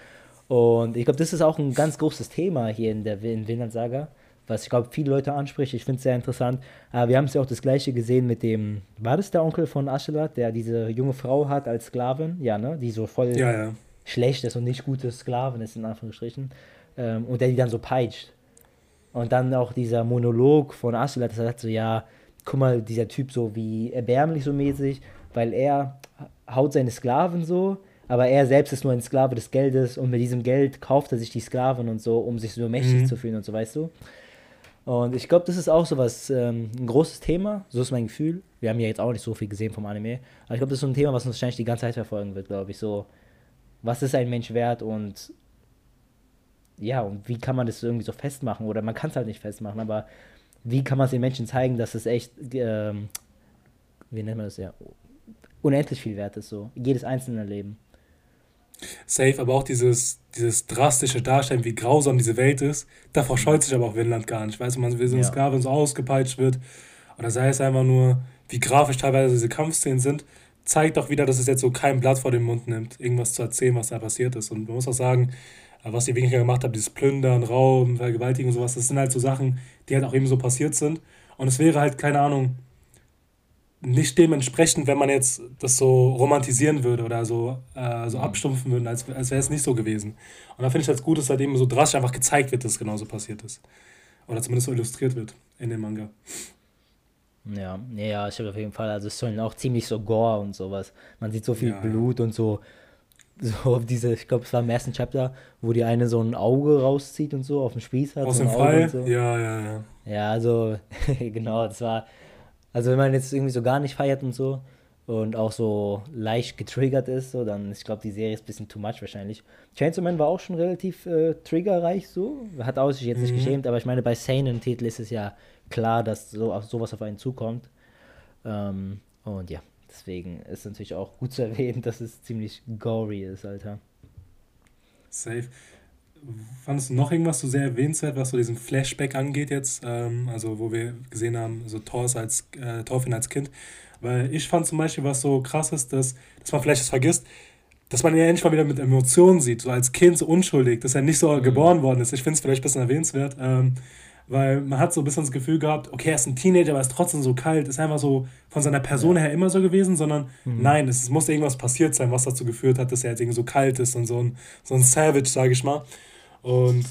Und ich glaube, das ist auch ein ganz großes Thema hier in der in Vinland Saga, was ich glaube, viele Leute anspricht. Ich finde es sehr interessant. Aber wir haben es ja auch das Gleiche gesehen mit dem, war das der Onkel von Aschelat, der diese junge Frau hat als Sklavin? Ja, ne? Die so voll ja, ja. schlecht ist und nicht gute Sklavin ist, in Anführungsstrichen. Ähm, und der die dann so peitscht. Und dann auch dieser Monolog von Aschelat, das sagt so, ja, guck mal, dieser Typ so wie erbärmlich so mäßig, weil er haut seine Sklaven so, aber er selbst ist nur ein Sklave des Geldes und mit diesem Geld kauft er sich die Sklaven und so, um sich so mächtig mhm. zu fühlen und so, weißt du? Und ich glaube, das ist auch so was, ähm, ein großes Thema, so ist mein Gefühl. Wir haben ja jetzt auch nicht so viel gesehen vom Anime, aber ich glaube, das ist so ein Thema, was uns wahrscheinlich die ganze Zeit verfolgen wird, glaube ich. So, was ist ein Mensch wert und ja, und wie kann man das irgendwie so festmachen? Oder man kann es halt nicht festmachen, aber wie kann man es den Menschen zeigen, dass es echt, ähm, wie nennt man das ja, unendlich viel wert ist, so. Jedes einzelne Leben. Safe, aber auch dieses, dieses drastische Darstellen, wie grausam diese Welt ist, davor scheut sich aber auch Winland gar nicht. Weißt du, man wie so ein ja. Sklave so ausgepeitscht wird. Oder sei es einfach nur, wie grafisch teilweise diese Kampfszenen sind, zeigt auch wieder, dass es jetzt so kein Blatt vor den Mund nimmt, irgendwas zu erzählen, was da passiert ist. Und man muss auch sagen, was ihr weniger gemacht habt, dieses Plündern, Raum, Vergewaltigen und sowas, das sind halt so Sachen, die halt auch eben so passiert sind. Und es wäre halt, keine Ahnung, nicht dementsprechend, wenn man jetzt das so romantisieren würde oder so, äh, so abstumpfen würde, als, als wäre es nicht so gewesen. Und da finde ich es halt gut, dass halt eben so drastisch einfach gezeigt wird, dass es genauso passiert ist. Oder zumindest so illustriert wird in dem Manga. Ja, ja, ich habe auf jeden Fall, also es sollen auch ziemlich so Gore und sowas. Man sieht so viel ja, Blut ja. und so, so auf diese, ich glaube, es war im ersten Chapter, wo die eine so ein Auge rauszieht und so auf dem Spieß hat. Aus so dem Fall? So. Ja, ja, ja. Ja, also, (laughs) genau, das war, also wenn man jetzt irgendwie so gar nicht feiert und so und auch so leicht getriggert ist, so, dann, ich glaube, die Serie ist ein bisschen too much wahrscheinlich. Chainsaw Man war auch schon relativ äh, triggerreich so, hat auch sich jetzt mhm. nicht geschämt, aber ich meine, bei Seinen-Titel ist es ja klar, dass so, sowas auf einen zukommt. Ähm, und ja, deswegen ist natürlich auch gut zu erwähnen, dass es ziemlich gory ist, Alter. Safe fandest du noch irgendwas so sehr erwähnenswert, was so diesen Flashback angeht jetzt? Ähm, also, wo wir gesehen haben, so Thors als, äh, Thorfinn als Kind. Weil ich fand zum Beispiel, was so krass ist, dass, dass man vielleicht das vergisst, dass man ihn ja endlich mal wieder mit Emotionen sieht, so als Kind so unschuldig, dass er nicht so mhm. geboren worden ist. Ich finde es vielleicht ein bisschen erwähnenswert, ähm, weil man hat so ein bisschen das Gefühl gehabt, okay, er ist ein Teenager, aber er ist trotzdem so kalt, ist einfach so von seiner Person her immer so gewesen, sondern mhm. nein, es, es muss irgendwas passiert sein, was dazu geführt hat, dass er jetzt irgendwie so kalt ist und so ein, so ein Savage, sage ich mal. Und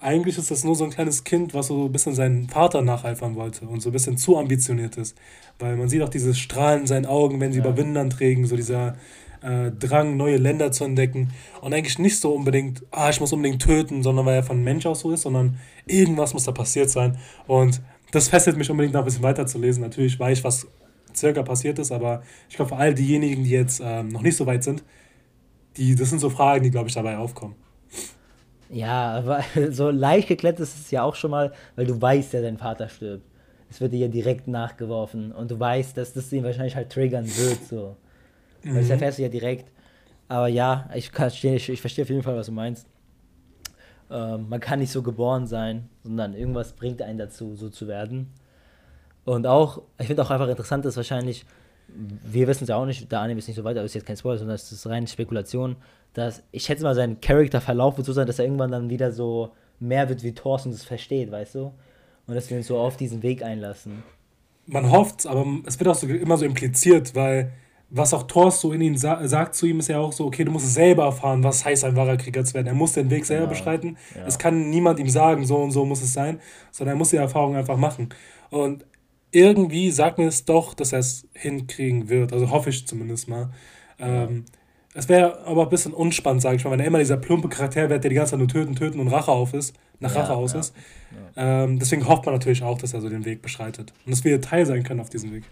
eigentlich ist das nur so ein kleines Kind, was so ein bisschen seinen Vater nacheifern wollte und so ein bisschen zu ambitioniert ist. Weil man sieht auch dieses Strahlen in seinen Augen, wenn sie ja. über Windern trägen, so dieser äh, Drang, neue Länder zu entdecken. Und eigentlich nicht so unbedingt, ah, ich muss unbedingt töten, sondern weil er von Mensch aus so ist, sondern irgendwas muss da passiert sein. Und das fesselt mich unbedingt noch ein bisschen weiter zu lesen. Natürlich weiß ich, was circa passiert ist, aber ich glaube, für all diejenigen, die jetzt ähm, noch nicht so weit sind, die, das sind so Fragen, die, glaube ich, dabei aufkommen. Ja, aber (laughs) so leicht geklettert ist es ja auch schon mal, weil du weißt ja, dein Vater stirbt. Es wird dir ja direkt nachgeworfen und du weißt, dass das ihn wahrscheinlich halt triggern wird, so. Mhm. Weil das erfährst du ja direkt. Aber ja, ich, kann, ich, ich verstehe auf jeden Fall, was du meinst. Ähm, man kann nicht so geboren sein, sondern irgendwas bringt einen dazu, so zu werden. Und auch, ich finde auch einfach interessant, dass wahrscheinlich, wir wissen es ja auch nicht, der Anime ist nicht so weit, aber ist jetzt kein Spoiler, sondern es ist reine Spekulation, dass ich schätze mal, sein Charakterverlauf wird so sein, dass er irgendwann dann wieder so mehr wird wie Thorsten das versteht, weißt du? Und dass wir uns so auf diesen Weg einlassen. Man hofft aber es wird auch so, immer so impliziert, weil was auch Thorst so in ihn sa sagt zu ihm, ist ja auch so, okay, du musst es selber erfahren, was heißt, ein wahrer Krieger zu werden. Er muss den Weg selber genau. beschreiten. Ja. Es kann niemand ihm sagen, so und so muss es sein, sondern er muss die Erfahrung einfach machen. Und irgendwie sagt mir es doch, dass er es hinkriegen wird. Also hoffe ich zumindest mal. Ähm, es wäre aber ein bisschen unspannend, sage ich mal, wenn er immer dieser plumpe Charakter wird, der die ganze Zeit nur töten, töten und Rache auf ist, nach ja, Rache aus ja, ist. Ja. Ähm, deswegen hofft man natürlich auch, dass er so den Weg beschreitet. Und dass wir Teil sein können auf diesem Weg.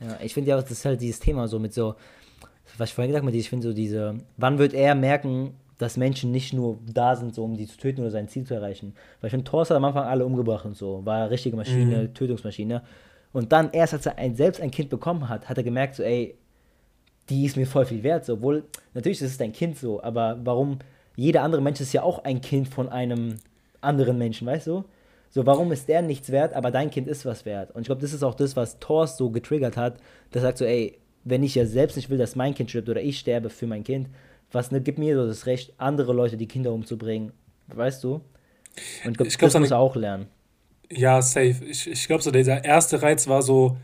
Ja, ich finde ja auch, das ist halt dieses Thema so mit so, was ich vorhin gesagt habe, ich finde so diese, wann wird er merken, dass Menschen nicht nur da sind, so um die zu töten oder sein Ziel zu erreichen. Weil ich finde, Thor hat am Anfang alle umgebracht und so, war richtige Maschine, mhm. Tötungsmaschine. Und dann erst, als er ein, selbst ein Kind bekommen hat, hat er gemerkt, so, ey, die ist mir voll viel wert. So. Obwohl, natürlich ist es dein Kind so, aber warum, jeder andere Mensch ist ja auch ein Kind von einem anderen Menschen, weißt du? So, warum ist der nichts wert, aber dein Kind ist was wert? Und ich glaube, das ist auch das, was Thor so getriggert hat. Der sagt so, ey, wenn ich ja selbst nicht will, dass mein Kind stirbt oder ich sterbe für mein Kind, was ne, gibt mir so das Recht, andere Leute die Kinder umzubringen? Weißt du? Und ich glaube, glaub, das muss er auch lernen. Ja, safe. Ich, ich glaube, so dieser erste Reiz war so,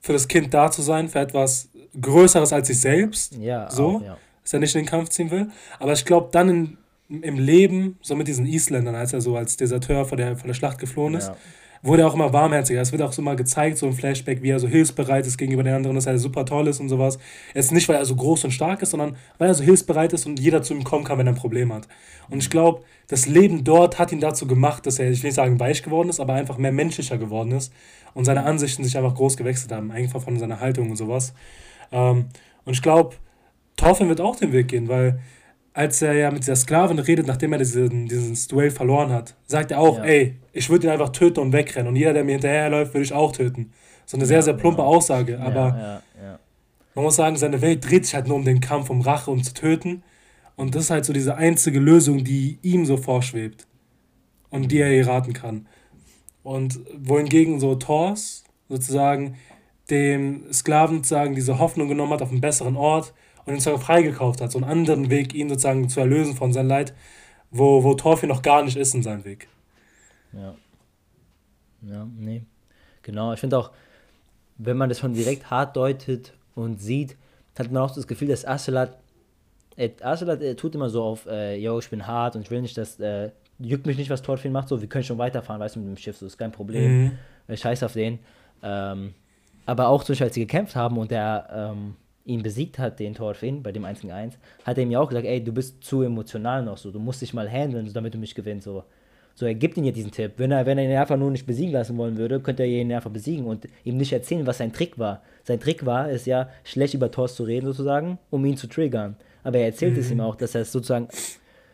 für das Kind da zu sein, für etwas Größeres als sich selbst. Ja, so. Auch, ja. Dass er nicht in den Kampf ziehen will. Aber ich glaube, dann in, im Leben, so mit diesen Isländern, als er so als Deserteur vor der, vor der Schlacht geflohen ist, ja. wurde er auch immer warmherziger. Es wird auch so mal gezeigt, so ein Flashback, wie er so hilfsbereit ist gegenüber den anderen, dass er super toll ist und sowas. Jetzt nicht, weil er so groß und stark ist, sondern weil er so hilfsbereit ist und jeder zu ihm kommen kann, wenn er ein Problem hat. Und ich glaube, das Leben dort hat ihn dazu gemacht, dass er, ich will nicht sagen weich geworden ist, aber einfach mehr menschlicher geworden ist und seine Ansichten sich einfach groß gewechselt haben, einfach von seiner Haltung und sowas. Ähm, und ich glaube, Thorfinn wird auch den Weg gehen, weil als er ja mit dieser Sklavin redet, nachdem er diesen, dieses Duell verloren hat, sagt er auch, ja. ey, ich würde ihn einfach töten und wegrennen und jeder, der mir hinterherläuft, würde ich auch töten. So eine sehr, sehr plumpe genau. Aussage, aber man muss sagen, seine Welt dreht sich halt nur um den Kampf, um Rache, um zu töten. Und das ist halt so diese einzige Lösung, die ihm so vorschwebt und die er ihr raten kann. Und wohingegen so Thors sozusagen dem Sklaven sozusagen diese Hoffnung genommen hat auf einen besseren Ort und ihn sozusagen freigekauft hat, so einen anderen Weg, ihn sozusagen zu erlösen von seinem Leid, wo, wo Thorfinn noch gar nicht ist in seinem Weg. Ja. Ja, nee. Genau, ich finde auch, wenn man das schon direkt hart deutet und sieht, hat man auch das Gefühl, dass Aselat, äh, Aselat äh, tut immer so auf, äh, yo, ich bin hart und ich will nicht, dass, äh, juckt mich nicht, was Thorfinn macht, so, wir können schon weiterfahren, weißt du, mit dem Schiff, so, ist kein Problem, mhm. ich scheiß auf den. Ähm, aber auch zum Beispiel, als sie gekämpft haben und er ähm, ihn besiegt hat, den Thorfinn, bei dem 1 gegen 1, hat er ihm ja auch gesagt, ey, du bist zu emotional noch so, du musst dich mal handeln, damit du mich gewinnst, so. So, er gibt ihm ja diesen Tipp. Wenn er, wenn er ihn einfach nur nicht besiegen lassen wollen würde, könnte er ihn einfach besiegen und ihm nicht erzählen, was sein Trick war. Sein Trick war, es ja schlecht über Thor zu reden, sozusagen, um ihn zu triggern. Aber er erzählt mhm. es ihm auch, dass er es sozusagen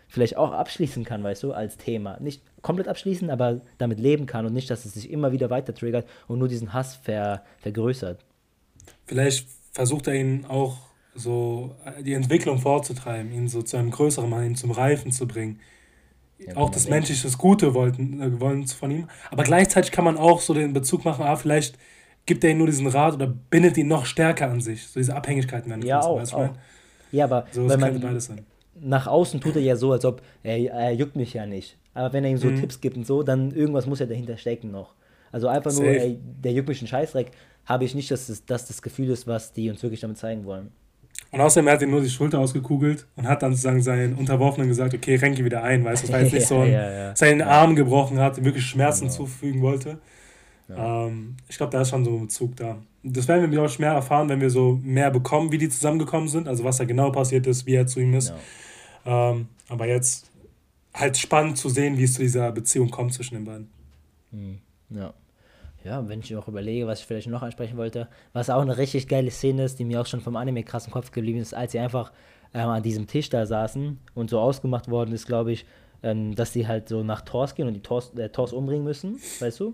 vielleicht auch abschließen kann, weißt du, als Thema. Nicht komplett abschließen, aber damit leben kann und nicht, dass es sich immer wieder weiter triggert und nur diesen Hass ver, vergrößert. Vielleicht versucht er ihn auch so die Entwicklung vorzutreiben, ihn so zu einem größeren Mann, ihn zum Reifen zu bringen. Ja, auch das menschliche das Gute wollten, äh, wollen von ihm. Aber gleichzeitig kann man auch so den Bezug machen, ah, vielleicht gibt er ihm nur diesen Rat oder bindet ihn noch stärker an sich. So diese Abhängigkeiten werden ja, auch, auch. Ja, aber so, wenn man, beides sein. nach außen tut er ja so, als ob er, er juckt mich ja nicht. Aber wenn er ihm so mhm. Tipps gibt und so, dann irgendwas muss ja dahinter stecken noch. Also einfach nur, ey, der juckt mich einen Scheißdreck, habe ich nicht, dass das, dass das Gefühl ist, was die uns wirklich damit zeigen wollen. Und außerdem hat er nur die Schulter ausgekugelt und hat dann sozusagen seinen Unterworfenen gesagt, okay, renke wieder ein, weißt du, das war jetzt (laughs) nicht so ein, ja, ja. seinen Arm gebrochen hat, wirklich Schmerzen genau. zufügen wollte. Ähm, ich glaube, da ist schon so ein Bezug da. Das werden wir, glaube ich, mehr erfahren, wenn wir so mehr bekommen, wie die zusammengekommen sind, also was da genau passiert ist, wie er zu ihm ist. Ähm, aber jetzt halt spannend zu sehen, wie es zu dieser Beziehung kommt zwischen den beiden. Hm, ja. Ja, wenn ich auch überlege, was ich vielleicht noch ansprechen wollte, was auch eine richtig geile Szene ist, die mir auch schon vom Anime krass im Kopf geblieben ist, als sie einfach ähm, an diesem Tisch da saßen und so ausgemacht worden ist, glaube ich, ähm, dass sie halt so nach Tors gehen und die Tors, der Tors umbringen müssen, weißt du?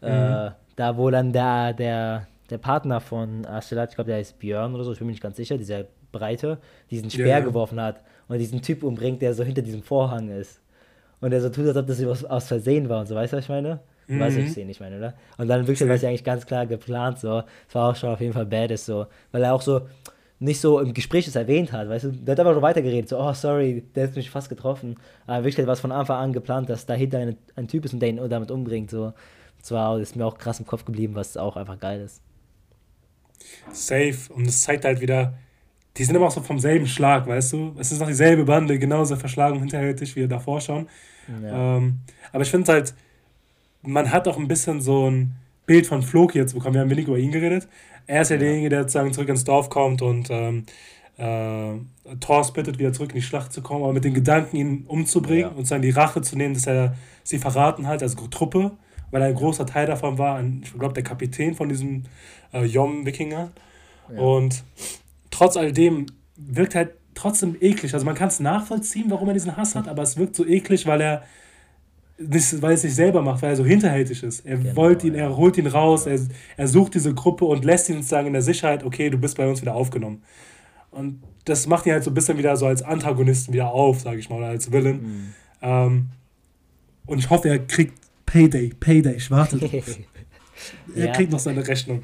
Mhm. Äh, da, wo dann der, der, der Partner von Astelat, ich glaube, der heißt Björn oder so, ich bin mir nicht ganz sicher, dieser Breite, diesen Speer yeah. geworfen hat und diesen Typ umbringt, der so hinter diesem Vorhang ist. Und der so tut, als ob das aus Versehen war und so, weißt du, was ich meine? Mhm. weißt, was ich sehe, nicht meine, oder? Und dann wirklich war es ja eigentlich ganz klar geplant, so. Es war auch schon auf jeden Fall badass, so. Weil er auch so nicht so im Gespräch es erwähnt hat, weißt du? Der hat einfach nur weitergeredet, so, oh, sorry, der hat mich fast getroffen. Aber wirklich war es von Anfang an geplant, dass dahinter ein, ein Typ ist und der ihn damit umbringt, so. Zwar ist mir auch krass im Kopf geblieben, was auch einfach geil ist. Safe. Und es zeigt halt wieder, die sind immer auch so vom selben Schlag, weißt du? Es ist noch dieselbe Bande, genauso verschlagen hinterhältig wie davor schon. Ja. Ähm, aber ich finde es halt, man hat auch ein bisschen so ein Bild von Floki jetzt bekommen. Wir haben wenig über ihn geredet. Er ist ja, ja. derjenige, der sozusagen zurück ins Dorf kommt und ähm, äh, äh, Thor bittet, wieder zurück in die Schlacht zu kommen, aber mit den Gedanken, ihn umzubringen ja. und dann die Rache zu nehmen, dass er sie verraten hat, als Truppe, weil ein großer Teil davon war, ein, ich glaube, der Kapitän von diesem äh, Yom-Wikinger. Ja. Und trotz alledem wirkt halt trotzdem eklig. Also man kann es nachvollziehen, warum er diesen Hass hat, aber es wirkt so eklig, weil er nicht, weil er es nicht selber macht, weil er so hinterhältig ist. Er genau, wollte ihn, er holt ihn raus, er, er sucht diese Gruppe und lässt ihn sozusagen in der Sicherheit, okay, du bist bei uns wieder aufgenommen. Und das macht ihn halt so ein bisschen wieder so als Antagonisten wieder auf, sage ich mal, oder als Villain. Mhm. Ähm, und ich hoffe, er kriegt Payday, Payday, ich warte. (laughs) er ja. kriegt noch seine Rechnung.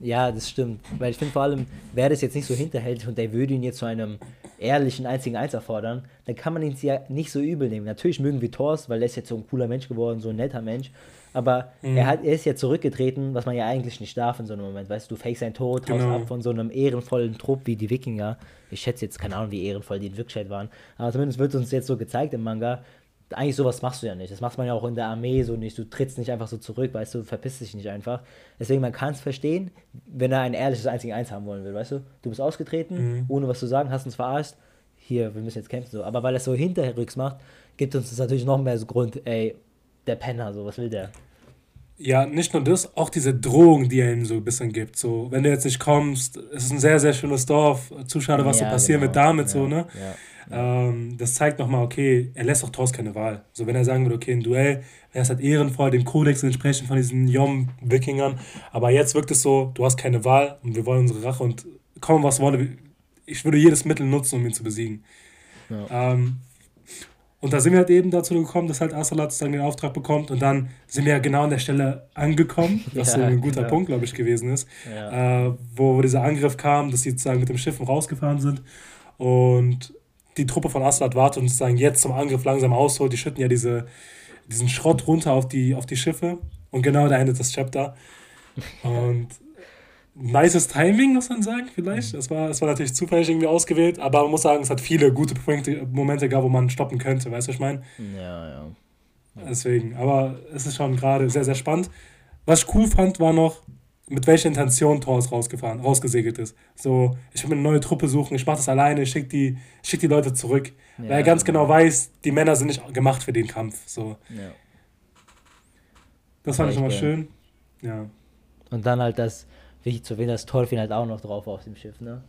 Ja, das stimmt. Weil ich finde vor allem, wäre das jetzt nicht so hinterhältig und der würde ihn jetzt zu einem ehrlichen einzigen Eins erfordern, dann kann man ihn ja nicht so übel nehmen. Natürlich mögen wir Thors, weil er ist jetzt so ein cooler Mensch geworden, so ein netter Mensch. Aber mhm. er, hat, er ist ja zurückgetreten, was man ja eigentlich nicht darf in so einem Moment. Weißt du, du fakest seinen Tod, genau. haust ab von so einem ehrenvollen Trupp wie die Wikinger. Ich schätze jetzt, keine Ahnung, wie ehrenvoll die in Wirklichkeit waren. Aber zumindest wird uns jetzt so gezeigt im Manga, eigentlich sowas machst du ja nicht. Das macht man ja auch in der Armee so nicht. Du trittst nicht einfach so zurück, weißt du, verpisst dich nicht einfach. Deswegen, man kann es verstehen, wenn er ein ehrliches einziges Eins haben wollen will, weißt du? Du bist ausgetreten, mhm. ohne was zu sagen, hast uns verarscht. Hier, wir müssen jetzt kämpfen, so. Aber weil er es so hinterrücks macht, gibt uns das natürlich noch mehr so Grund, ey, der Penner, so, was will der? Ja, nicht nur das, auch diese Drohung, die er ihm so ein bisschen gibt. So, wenn du jetzt nicht kommst, es ist ein sehr, sehr schönes Dorf. Zu schade, was ja, so passieren genau. wird damit, ja, so, ne? Ja. Ähm, das zeigt nochmal, okay, er lässt auch Thors keine Wahl. So, wenn er sagen würde, okay, ein Duell, er ist halt ehrenvoll, dem Kodex entsprechend von diesen Yom-Wikingern. Aber jetzt wirkt es so, du hast keine Wahl und wir wollen unsere Rache und kommen, was wolle. Ich würde jedes Mittel nutzen, um ihn zu besiegen. Ja. Ähm, und da sind wir halt eben dazu gekommen, dass halt Asalat dann den Auftrag bekommt und dann sind wir ja genau an der Stelle angekommen, was (laughs) ja, so ein guter genau. Punkt, glaube ich, gewesen ist, ja. äh, wo dieser Angriff kam, dass sie sozusagen mit dem Schiff rausgefahren sind und die Truppe von Aslat wartet und sozusagen jetzt zum Angriff langsam ausholt. Die schütten ja diese, diesen Schrott runter auf die, auf die Schiffe. Und genau da endet das Chapter. Und nices Timing, muss man sagen, vielleicht. Es war, es war natürlich zufällig irgendwie ausgewählt, aber man muss sagen, es hat viele gute Punkte, Momente gehabt, wo man stoppen könnte, weißt du, was ich meine? Ja, ja, ja. Deswegen, aber es ist schon gerade sehr, sehr spannend. Was ich cool fand, war noch, mit welcher Intention Thors rausgefahren, rausgesegelt ist. So, ich will mir eine neue Truppe suchen, ich mache das alleine, ich schicke die, schick die Leute zurück. Ja, weil er ganz genau weiß, die Männer sind nicht gemacht für den Kampf. So. Ja. Das fand ich mal schön. Ja. Und dann halt das, wie zu wen das Tolfin halt auch noch drauf auf dem Schiff, ne?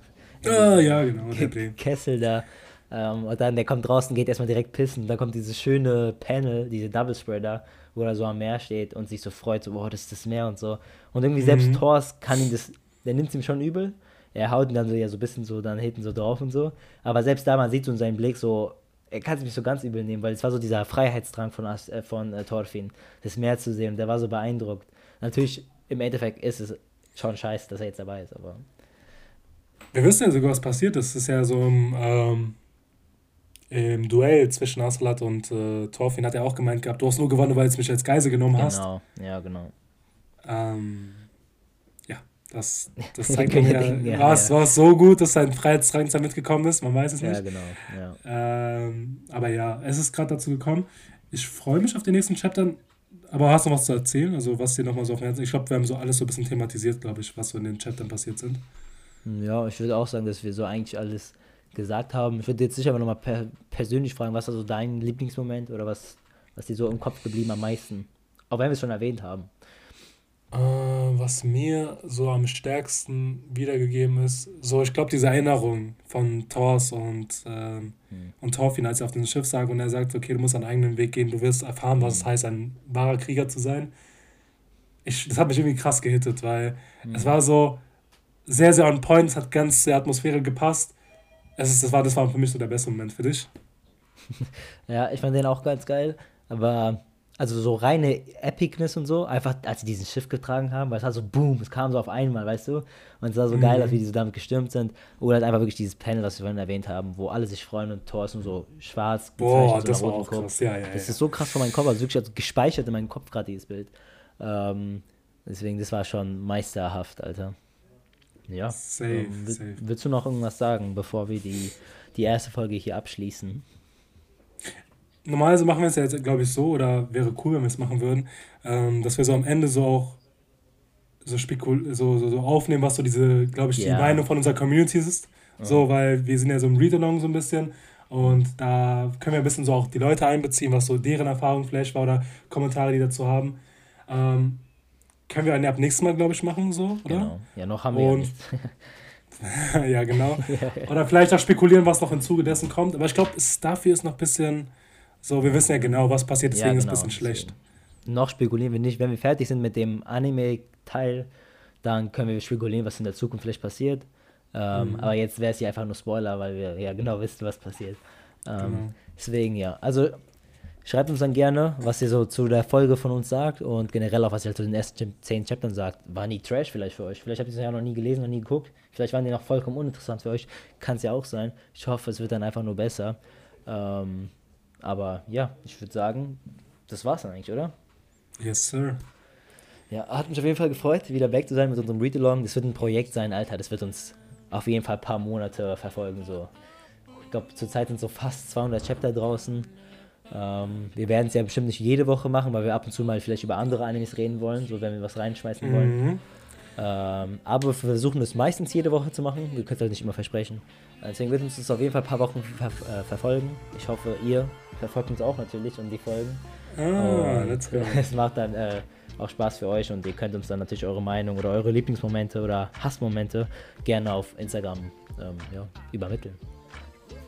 Ah, ja, genau. Der Kessel da. Ähm, und dann der kommt draußen, geht erstmal direkt pissen. Dann kommt dieses schöne Panel, diese Double Spreader, wo er so am Meer steht und sich so freut, so, boah, das ist das Meer und so. Und irgendwie mhm. selbst Thors kann ihn das, der nimmt es ihm schon übel. Er haut ihn dann so ja so ein bisschen so dann hinten so drauf und so. Aber selbst da, man sieht so in seinem Blick so, er kann es nicht so ganz übel nehmen, weil es war so dieser Freiheitsdrang von, äh, von äh, Thorfinn, das Meer zu sehen. Und der war so beeindruckt. Natürlich, im Endeffekt ist es schon scheiße, dass er jetzt dabei ist, aber. Wir wissen ja sogar, was passiert ist. Es ist ja so im, ähm, im Duell zwischen Aslat und äh, Thorfinn hat er auch gemeint gehabt, du hast nur gewonnen, weil du mich als Geise genommen genau. hast. Genau, ja, genau. Ähm, ja, das, (laughs) das zeigt mir, ja, war es ja. so gut, dass sein Freiheitsdrang damit gekommen ist, man weiß es nicht. Ja, genau. Ja. Ähm, aber ja, es ist gerade dazu gekommen. Ich freue mich auf die nächsten Chaptern. Aber hast du noch was zu erzählen? Also, was dir nochmal so auf dem Herzen Ich glaube, wir haben so alles so ein bisschen thematisiert, glaube ich, was so in den Chaptern passiert sind. Ja, ich würde auch sagen, dass wir so eigentlich alles gesagt haben. Ich würde jetzt sicher aber nochmal per persönlich fragen, was ist so dein Lieblingsmoment oder was, was dir so im Kopf geblieben am meisten? Auch wenn wir es schon erwähnt haben. Äh, was mir so am stärksten wiedergegeben ist, so ich glaube diese Erinnerung von Thors und, äh, mhm. und Thorfinn, als er auf dem Schiff sagt und er sagt, okay, du musst einen eigenen Weg gehen, du wirst erfahren, was es mhm. heißt, ein wahrer Krieger zu sein. Ich, das hat mich irgendwie krass gehittet, weil mhm. es war so sehr, sehr on point, es hat ganz der Atmosphäre gepasst. Es ist, das, war, das war für mich so der beste Moment für dich. (laughs) ja, ich fand den auch ganz geil, aber also so reine Epicness und so, einfach als sie diesen Schiff getragen haben, weil es hat so boom, es kam so auf einmal, weißt du? Und es sah so mhm. geil aus, wie die so damit gestürmt sind. Oder halt einfach wirklich dieses Panel, was wir vorhin erwähnt haben, wo alle sich freuen und Thor ist nur so schwarz Boah, das war auch Kopf. krass, ja, ja, Das ist so krass von meinem Kopf, also wirklich also gespeichert in meinem Kopf gerade dieses Bild. Ähm, deswegen, das war schon meisterhaft, Alter. Ja. Safe, ähm, safe. Willst du noch irgendwas sagen, bevor wir die, die erste Folge hier abschließen? normalerweise machen wir es ja jetzt, glaube ich, so, oder wäre cool, wenn wir es machen würden, ähm, dass wir so am Ende so auch so, spekul so, so, so aufnehmen, was so diese, glaube ich, die ja. Meinung von unserer Community ist. Mhm. So, weil wir sind ja so im Read-Along so ein bisschen. Und da können wir ein bisschen so auch die Leute einbeziehen, was so deren Erfahrung vielleicht war oder Kommentare, die dazu haben. Ähm, können wir ab nächstes Mal, glaube ich, machen, so, oder? Genau. Ja, noch haben wir Und, (laughs) (laughs) ja, ja, genau. Oder vielleicht auch spekulieren, was noch im Zuge dessen kommt. Aber ich glaube, dafür ist noch ein bisschen so, wir wissen ja genau, was passiert, deswegen genau. ist es ein bisschen schlecht. Noch spekulieren wir nicht. Wenn wir fertig sind mit dem Anime-Teil, dann können wir spekulieren, was in der Zukunft vielleicht passiert. Ähm, mhm. Aber jetzt wäre es ja einfach nur Spoiler, weil wir ja genau wissen, was passiert. Ähm, genau. Deswegen ja. Also schreibt uns dann gerne, was ihr so zu der Folge von uns sagt und generell auch, was ihr halt zu den ersten zehn Chaptern sagt. War nie Trash vielleicht für euch? Vielleicht habt ihr es ja noch nie gelesen, noch nie geguckt. Vielleicht waren die noch vollkommen uninteressant für euch. Kann es ja auch sein. Ich hoffe, es wird dann einfach nur besser. Ähm, aber ja, ich würde sagen, das war's dann eigentlich, oder? Yes, sir. Ja, hat mich auf jeden Fall gefreut, wieder back zu sein mit unserem Read-Along. Das wird ein Projekt sein, Alter. Das wird uns auf jeden Fall ein paar Monate verfolgen. So. Ich glaube, zurzeit sind so fast 200 Chapter draußen. Ähm, wir werden es ja bestimmt nicht jede Woche machen, weil wir ab und zu mal vielleicht über andere Animes reden wollen, so wenn wir was reinschmeißen mhm. wollen. Ähm, aber wir versuchen es meistens jede Woche zu machen. Wir können es halt nicht immer versprechen. Deswegen wird uns das auf jeden Fall ein paar Wochen ver äh, verfolgen. Ich hoffe, ihr verfolgt uns auch natürlich und die Folgen. Ah, let's go. (laughs) Es macht dann äh, auch Spaß für euch und ihr könnt uns dann natürlich eure Meinung oder eure Lieblingsmomente oder Hassmomente gerne auf Instagram ähm, ja, übermitteln.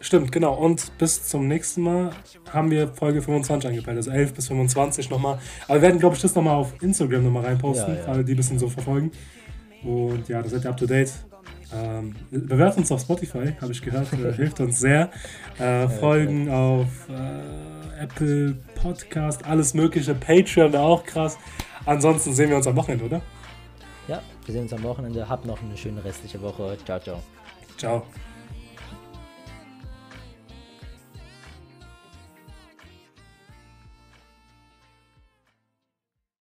Stimmt, genau. Und bis zum nächsten Mal haben wir Folge 25 angepeilt, also 11 bis 25 nochmal. Aber wir werden, glaube ich, das nochmal auf Instagram nochmal reinposten, ja, ja. alle die ein bisschen so verfolgen. Und ja, da seid ihr up to date. Ähm, bewertet uns auf Spotify, habe ich gehört, (laughs) hilft uns sehr. Äh, folgen auf äh, Apple Podcast, alles mögliche, Patreon wäre auch krass. Ansonsten sehen wir uns am Wochenende, oder? Ja, wir sehen uns am Wochenende. Habt noch eine schöne restliche Woche. Ciao, ciao. Ciao.